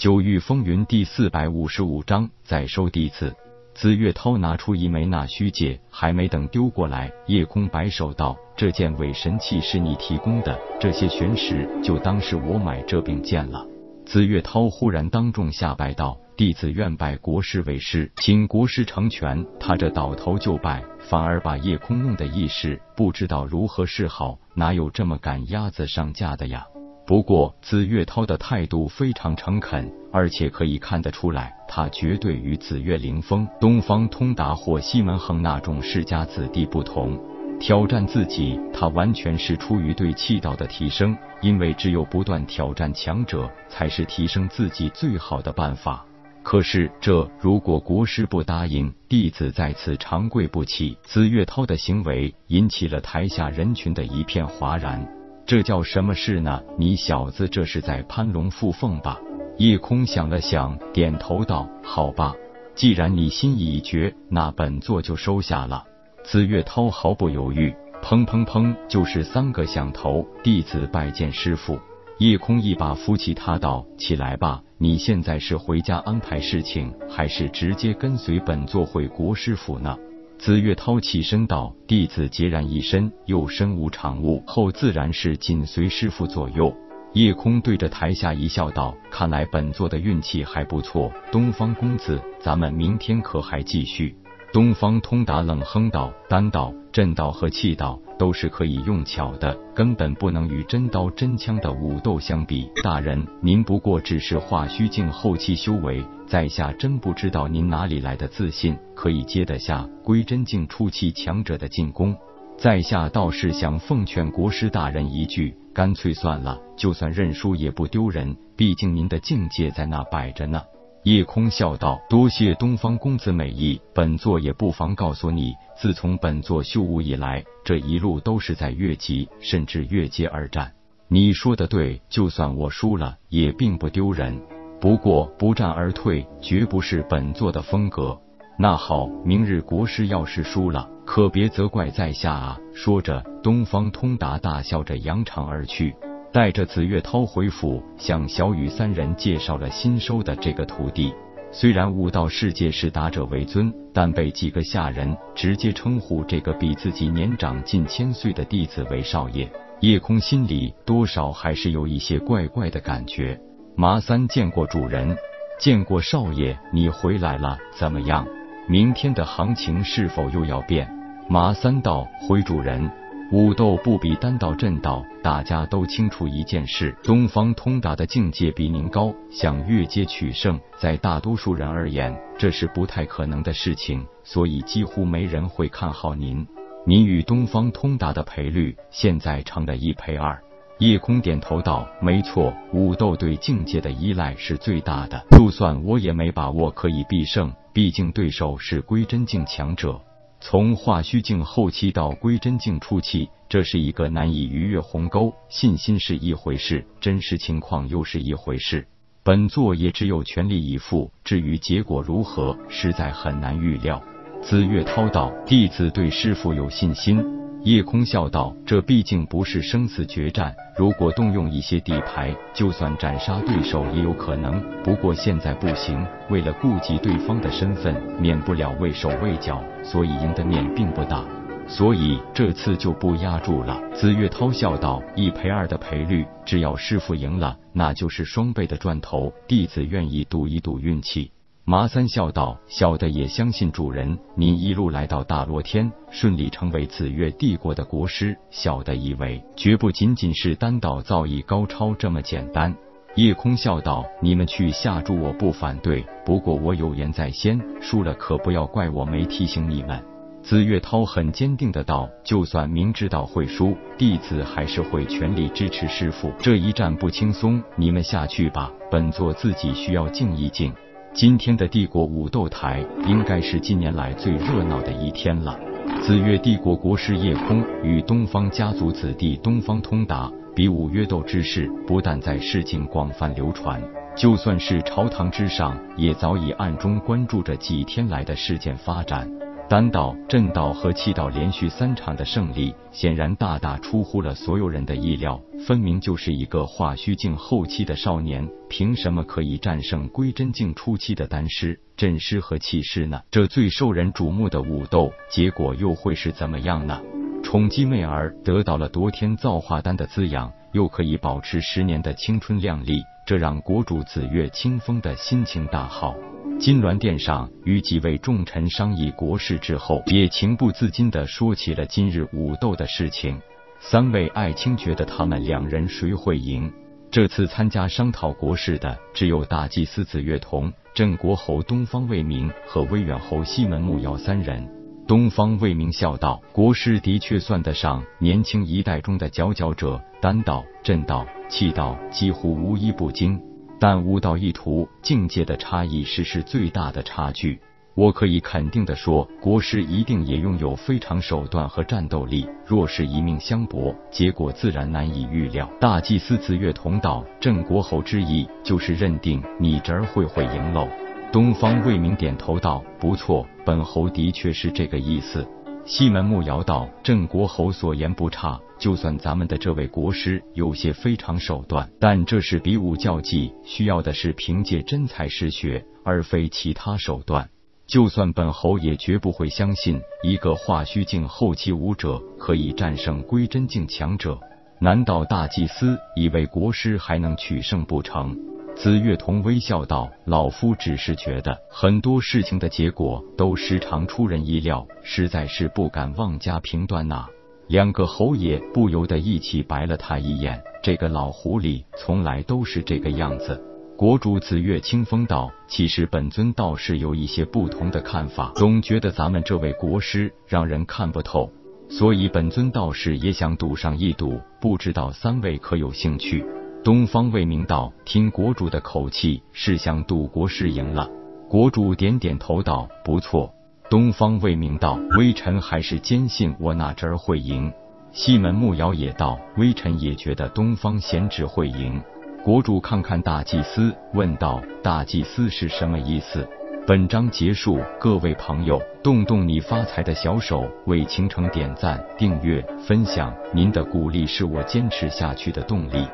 九域风云第四百五十五章再收弟子。紫月涛拿出一枚纳虚戒，还没等丢过来，夜空摆手道：“这件伪神器是你提供的，这些玄石就当是我买这柄剑了。”紫月涛忽然当众下拜道：“弟子愿拜国师为师，请国师成全。”他这倒头就拜，反而把夜空弄得一时不知道如何是好，哪有这么赶鸭子上架的呀？不过紫月涛的态度非常诚恳，而且可以看得出来，他绝对与紫月凌风、东方通达或西门恒那种世家子弟不同。挑战自己，他完全是出于对气道的提升，因为只有不断挑战强者，才是提升自己最好的办法。可是这如果国师不答应，弟子在此长跪不起。紫月涛的行为引起了台下人群的一片哗然。这叫什么事呢？你小子这是在攀龙附凤吧？叶空想了想，点头道：“好吧，既然你心意已决，那本座就收下了。”紫月涛毫不犹豫，砰砰砰，就是三个响头。弟子拜见师傅。叶空一把扶起他，道：“起来吧，你现在是回家安排事情，还是直接跟随本座回国师府呢？”紫月涛起身道：“弟子孑然一身，又身无长物，后自然是紧随师傅左右。”夜空对着台下一笑道：“看来本座的运气还不错，东方公子，咱们明天可还继续？”东方通达冷哼道：“丹道、震道和气道都是可以用巧的，根本不能与真刀真枪的武斗相比。大人，您不过只是化虚境后期修为，在下真不知道您哪里来的自信，可以接得下归真境初期强者的进攻。在下倒是想奉劝国师大人一句，干脆算了，就算认输也不丢人，毕竟您的境界在那摆着呢。”夜空笑道：“多谢东方公子美意，本座也不妨告诉你，自从本座修武以来，这一路都是在越级甚至越阶而战。你说的对，就算我输了，也并不丢人。不过不战而退，绝不是本座的风格。那好，明日国师要是输了，可别责怪在下啊！”说着，东方通达大笑着扬长而去。带着紫月涛回府，向小雨三人介绍了新收的这个徒弟。虽然武道世界是达者为尊，但被几个下人直接称呼这个比自己年长近千岁的弟子为少爷，叶空心里多少还是有一些怪怪的感觉。麻三见过主人，见过少爷，你回来了，怎么样？明天的行情是否又要变？麻三道：回主人。武斗不比单道震道，大家都清楚一件事：东方通达的境界比您高，想越阶取胜，在大多数人而言，这是不太可能的事情，所以几乎没人会看好您。您与东方通达的赔率现在成了一赔二。夜空点头道：“没错，武斗对境界的依赖是最大的，就算我也没把握可以必胜，毕竟对手是归真境强者。”从化虚境后期到归真境初期，这是一个难以逾越鸿沟。信心是一回事，真实情况又是一回事。本座也只有全力以赴，至于结果如何，实在很难预料。子月涛道：“弟子对师傅有信心。”夜空笑道：“这毕竟不是生死决战，如果动用一些底牌，就算斩杀对手也有可能。不过现在不行，为了顾及对方的身份，免不了畏手畏脚，所以赢的面并不大。所以这次就不压住了。”紫月涛笑道：“一赔二的赔率，只要师傅赢了，那就是双倍的赚头。弟子愿意赌一赌运气。”麻三笑道：“小的也相信主人，您一路来到大罗天，顺利成为紫月帝国的国师。小的以为，绝不仅仅是丹道造诣高超这么简单。”夜空笑道：“你们去下注，我不反对。不过我有言在先，输了可不要怪我没提醒你们。”紫月涛很坚定的道：“就算明知道会输，弟子还是会全力支持师傅。这一战不轻松，你们下去吧，本座自己需要静一静。”今天的帝国武斗台应该是近年来最热闹的一天了。紫月帝国国师叶空与东方家族子弟东方通达比武约斗之事，不但在市井广泛流传，就算是朝堂之上，也早已暗中关注着几天来的事件发展。丹道、正道和气道连续三场的胜利，显然大大出乎了所有人的意料。分明就是一个化虚境后期的少年，凭什么可以战胜归真境初期的丹师、阵师和气师呢？这最受人瞩目的武斗，结果又会是怎么样呢？宠姬媚儿得到了夺天造化丹的滋养，又可以保持十年的青春靓丽，这让国主紫月清风的心情大好。金銮殿上，与几位重臣商议国事之后，也情不自禁地说起了今日武斗的事情。三位爱卿觉得他们两人谁会赢？这次参加商讨国事的，只有大祭司子月童、镇国侯东方卫明和威远侯西门牧瑶三人。东方卫明笑道：“国师的确算得上年轻一代中的佼佼者，丹道、阵道、气道几乎无一不精。”但悟道一途境界的差异是是最大的差距。我可以肯定的说，国师一定也拥有非常手段和战斗力。若是一命相搏，结果自然难以预料。大祭司紫月同道，镇国侯之意就是认定你侄儿会会赢喽。东方未明点头道：“不错，本侯的确是这个意思。”西门牧瑶道：“郑国侯所言不差。”就算咱们的这位国师有些非常手段，但这是比武较技，需要的是凭借真才实学，而非其他手段。就算本侯也绝不会相信一个化虚境后期武者可以战胜归真境强者。难道大祭司以为国师还能取胜不成？紫月童微笑道：“老夫只是觉得很多事情的结果都时常出人意料，实在是不敢妄加评断呐。”两个侯爷不由得一起白了他一眼。这个老狐狸从来都是这个样子。国主紫月清风道：“其实本尊倒是有一些不同的看法，总觉得咱们这位国师让人看不透，所以本尊倒是也想赌上一赌。不知道三位可有兴趣？”东方未明道：“听国主的口气，是想赌国事赢了。”国主点点头道：“不错。”东方未明道：“微臣还是坚信我那侄儿会赢。”西门牧瑶也道：“微臣也觉得东方贤侄会赢。”国主看看大祭司，问道：“大祭司是什么意思？”本章结束，各位朋友，动动你发财的小手，为倾城点赞、订阅、分享，您的鼓励是我坚持下去的动力。